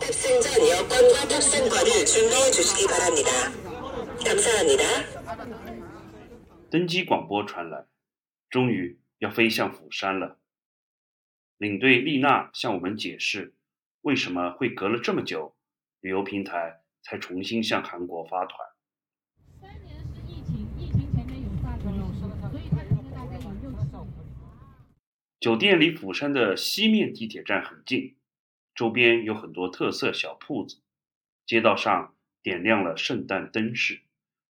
탑승 전 여권과 탑승권을 준비해 주시기 바랍니다. 감사합니다. 登机广播传来，终于要飞向釜山了。领队丽娜向我们解释，为什么会隔了这么久，旅游平台才重新向韩国发团。三年是疫情，疫情前面有发团，所以他今天大概有六十种。酒店离釜山的西面地铁站很近， 周边有很多特色小铺子，街道上点亮了圣诞灯饰，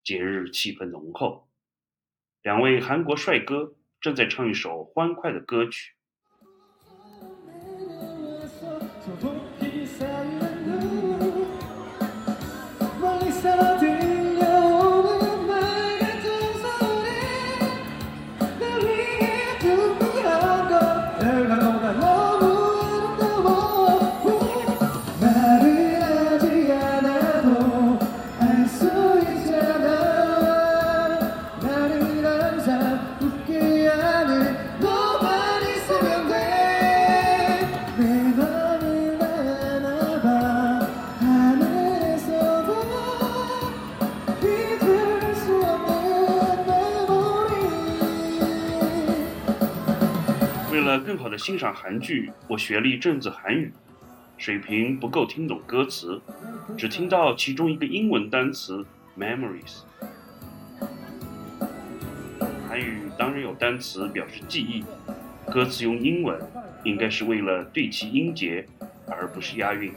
节日气氛浓厚。两位韩国帅哥正在唱一首欢快的歌曲。最好的欣赏韩剧，我学了一阵子韩语，水平不够听懂歌词，只听到其中一个英文单词 memories。韩语当然有单词表示记忆，歌词用英文应该是为了对齐音节，而不是押韵。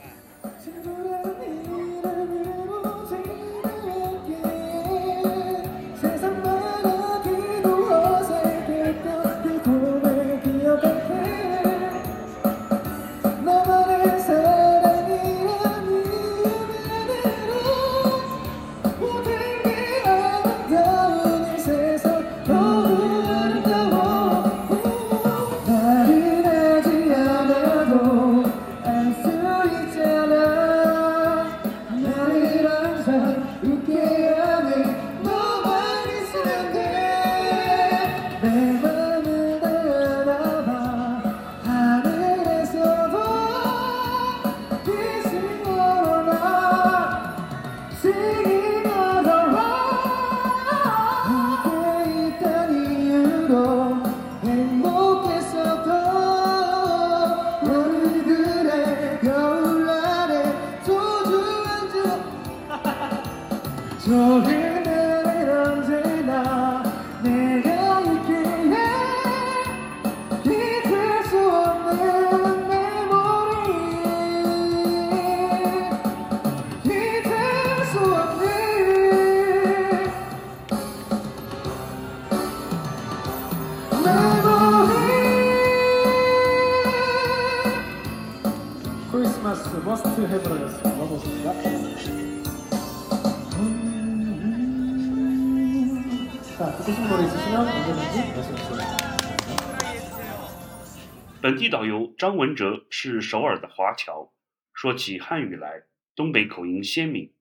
本地导游张文哲是首尔的华侨，说起汉语来，东北口音鲜明。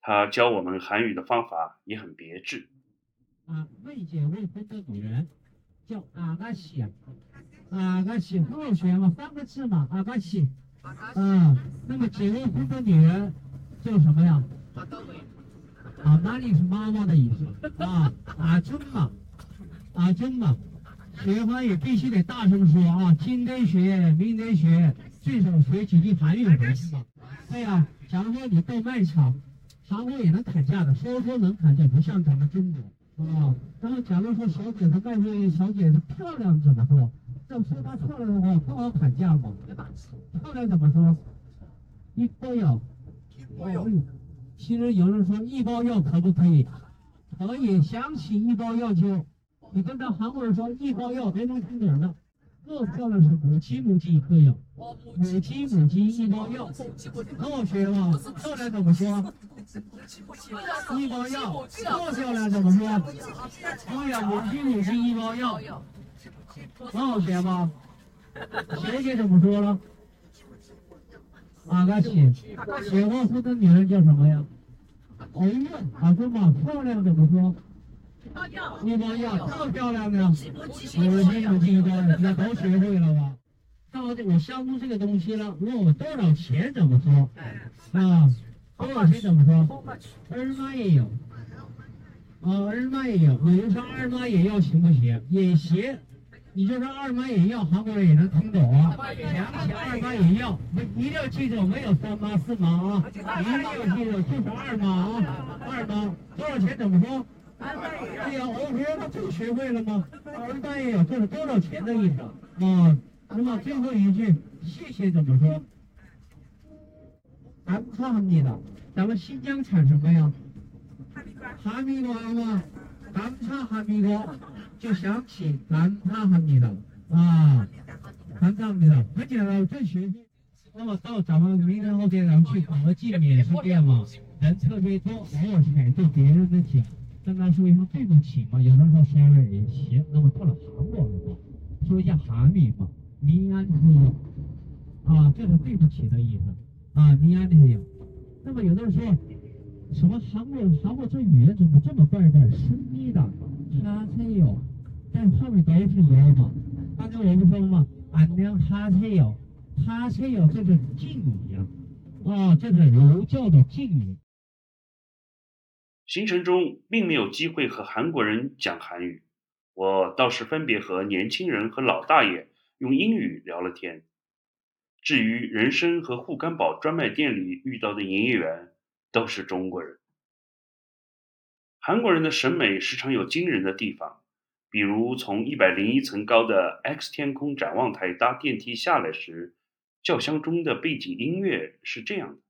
他教我们韩语的方法也很别致。啊，未结未婚的女人叫阿嘎西，阿嘎西很好学嘛，三个字嘛，阿嘎西。嗯，那么结过婚的女人叫什么呀？啊，哪里是妈妈的意思啊？啊，真嘛，啊，真嘛。学韩语必须得大声说啊，今天学，明天学，最少学几句韩语回去嘛。对呀、假如说你到卖场，韩国也能砍价的，说说能砍价，不像咱们中国啊。然后假如说小姐她卖这小姐姐漂亮怎么说？要说她漂亮的话，不好砍价嘛。漂亮怎么说？一包药。哦其实有人说一包药可不可以？可以，想起一包药就，你跟他韩国人说一包药，别能听懂的。更漂亮是母鸡母鸡一颗药，母鸡母鸡一包药，很好学吗？漂亮怎么说？一包药，多漂亮怎么说？哎呀，母鸡母鸡一包药，很好学吗？学学怎么说了？阿嘎西，结过婚的女人叫什么呀？哎呀，啊说嘛，漂亮怎么说？一包药，这么漂亮的，母鸡母鸡一包药，那都学会了吧？到底我相中这个东西了，问我多少钱怎么说？啊，多少钱怎么说？二妈也有，啊，二妈也有，有人说二妈也要行不行？也行。你就说二妈也要韩国人也能听懂啊。二妈也要一定要记住没有三妈四妈啊一定要记住就是二妈啊二妈多少钱怎么说？哎呀 ok 他不学会了吗？二大也有赚了多少钱的意思啊那么最后一句谢谢怎么说？咱们唱你的咱们新疆产什么呀？哈密瓜。哈密瓜吗？咱们唱哈密瓜。就想起감사합니다啊，감사합니다很简单，这学费。那么到咱们明天后天咱们去国际免税店嘛，人特别多，偶尔踩着别人的脚，跟他说一声对不起嘛，有的时候 sorry 也行。那么到了韩国的话，说一下韩语嘛，미안해요啊，这是对不起的意思啊，미안해요。那么有的人说，什么韩国韩国这语言怎么这么怪怪？是你的，하세요。 但后面都是妖嘛，但是我不说嘛，俺娘她才有，她才有这个敬仰，啊，这个儒教的敬仰。行程中并没有机会和韩国人讲韩语，我倒是分别和年轻人和老大爷用英语聊了天。至于人参和护肝宝专卖店里遇到的营业员，都是中国人。韩国人的审美时常有惊人的地方。比如从一百零一层高的 X 天空展望台搭电梯下来时，轿厢中的背景音乐是这样的。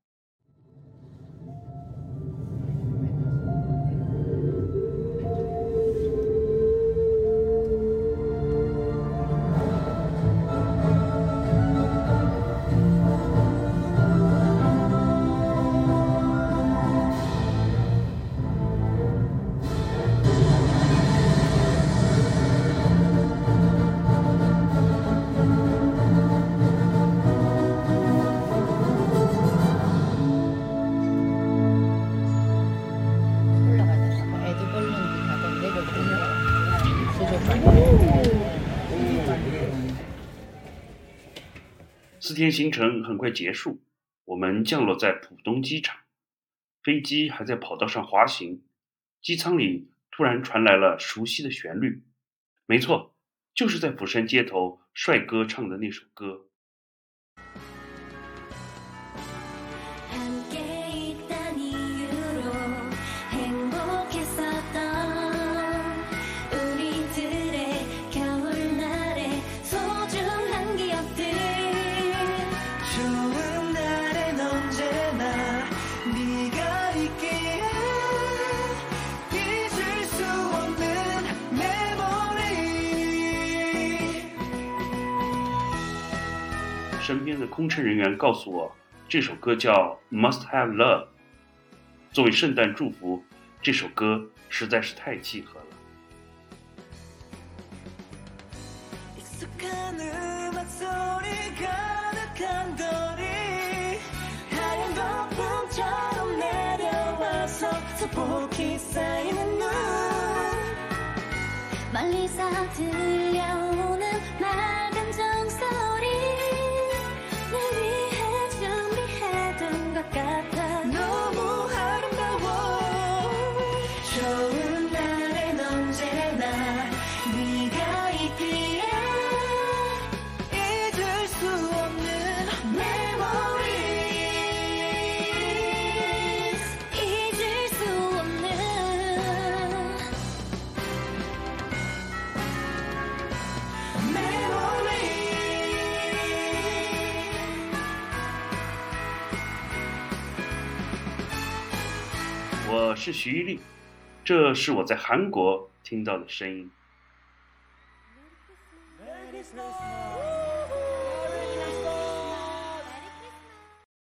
四天行程很快结束，我们降落在浦东机场，飞机还在跑道上滑行，机舱里突然传来了熟悉的旋律，没错，就是在釜山街头帅哥唱的那首歌。身边的空乘人员告诉我，这首歌叫《Must Have Love》。作为圣诞祝福，这首歌实在是太契合了。 익숙한 음악 我是徐一丽，这是我在韩国听到的声音。